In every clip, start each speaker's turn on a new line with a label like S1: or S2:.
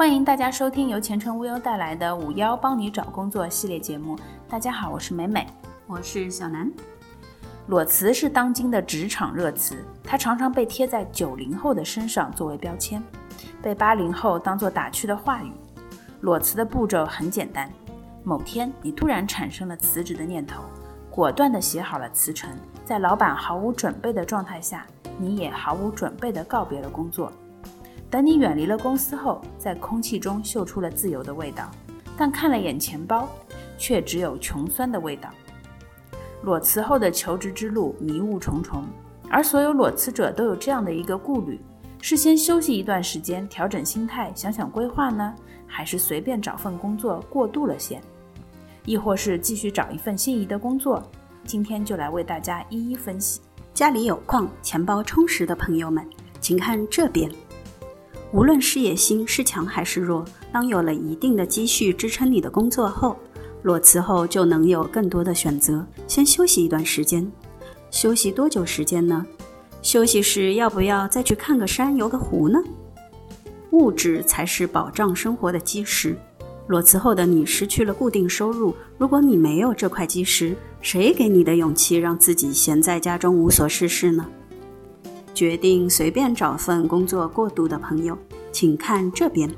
S1: 欢迎大家收听由前程无忧带来的“五幺帮你找工作”系列节目。大家好，我是美美，
S2: 我是小南。
S1: 裸辞是当今的职场热词，它常常被贴在九零后的身上作为标签，被八零后当作打趣的话语。裸辞的步骤很简单：某天你突然产生了辞职的念头，果断地写好了辞呈，在老板毫无准备的状态下，你也毫无准备地告别了工作。等你远离了公司后，在空气中嗅出了自由的味道，但看了眼钱包，却只有穷酸的味道。裸辞后的求职之路迷雾重重，而所有裸辞者都有这样的一个顾虑：是先休息一段时间，调整心态，想想规划呢，还是随便找份工作过渡了先？亦或是继续找一份心仪的工作？今天就来为大家一一分析。
S2: 家里有矿、钱包充实的朋友们，请看这边。无论事业心是强还是弱，当有了一定的积蓄支撑你的工作后，裸辞后就能有更多的选择。先休息一段时间，休息多久时间呢？休息时要不要再去看个山、游个湖呢？物质才是保障生活的基石。裸辞后的你失去了固定收入，如果你没有这块基石，谁给你的勇气让自己闲在家中无所事事呢？决定随便找份工作过渡的朋友，请看这边。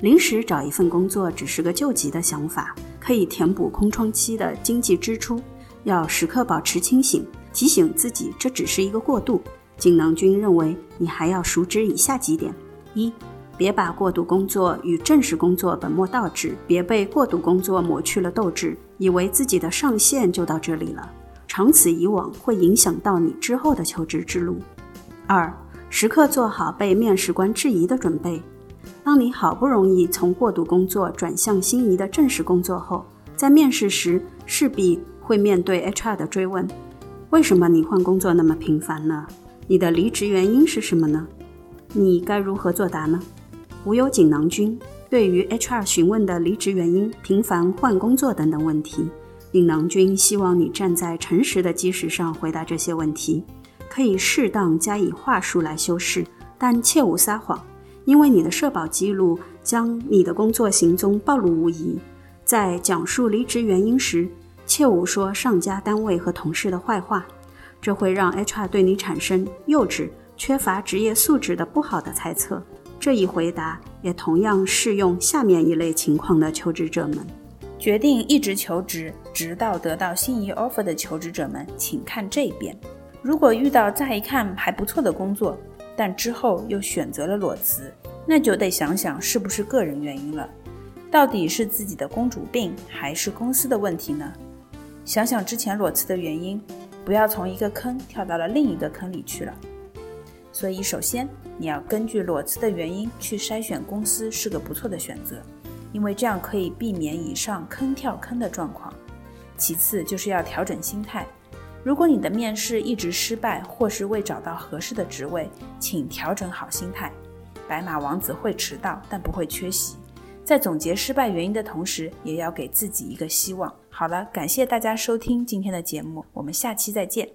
S2: 临时找一份工作只是个救急的想法，可以填补空窗期的经济支出，要时刻保持清醒，提醒自己这只是一个过渡。锦囊君认为你还要熟知以下几点：一，别把过渡工作与正式工作本末倒置，别被过渡工作抹去了斗志，以为自己的上限就到这里了，长此以往会影响到你之后的求职之路。二，时刻做好被面试官质疑的准备。当你好不容易从过渡工作转向心仪的正式工作后，在面试时势必会面对 HR 的追问：为什么你换工作那么频繁呢？你的离职原因是什么呢？你该如何作答呢？无忧锦囊君对于 HR 询问的离职原因、频繁换工作等等问题，锦囊君希望你站在诚实的基石上回答这些问题。可以适当加以话术来修饰，但切勿撒谎，因为你的社保记录将你的工作行踪暴露无遗。在讲述离职原因时，切勿说上家单位和同事的坏话，这会让 HR 对你产生幼稚、缺乏职业素质的不好的猜测。这一回答也同样适用下面一类情况的求职者们：
S1: 决定一直求职，直到得到心仪 offer 的求职者们，请看这边。如果遇到再一看还不错的工作，但之后又选择了裸辞，那就得想想是不是个人原因了。到底是自己的公主病，还是公司的问题呢？想想之前裸辞的原因，不要从一个坑跳到了另一个坑里去了。所以，首先你要根据裸辞的原因去筛选公司是个不错的选择，因为这样可以避免以上坑跳坑的状况。其次就是要调整心态。如果你的面试一直失败，或是未找到合适的职位，请调整好心态。白马王子会迟到，但不会缺席。在总结失败原因的同时，也要给自己一个希望。好了，感谢大家收听今天的节目，我们下期再见。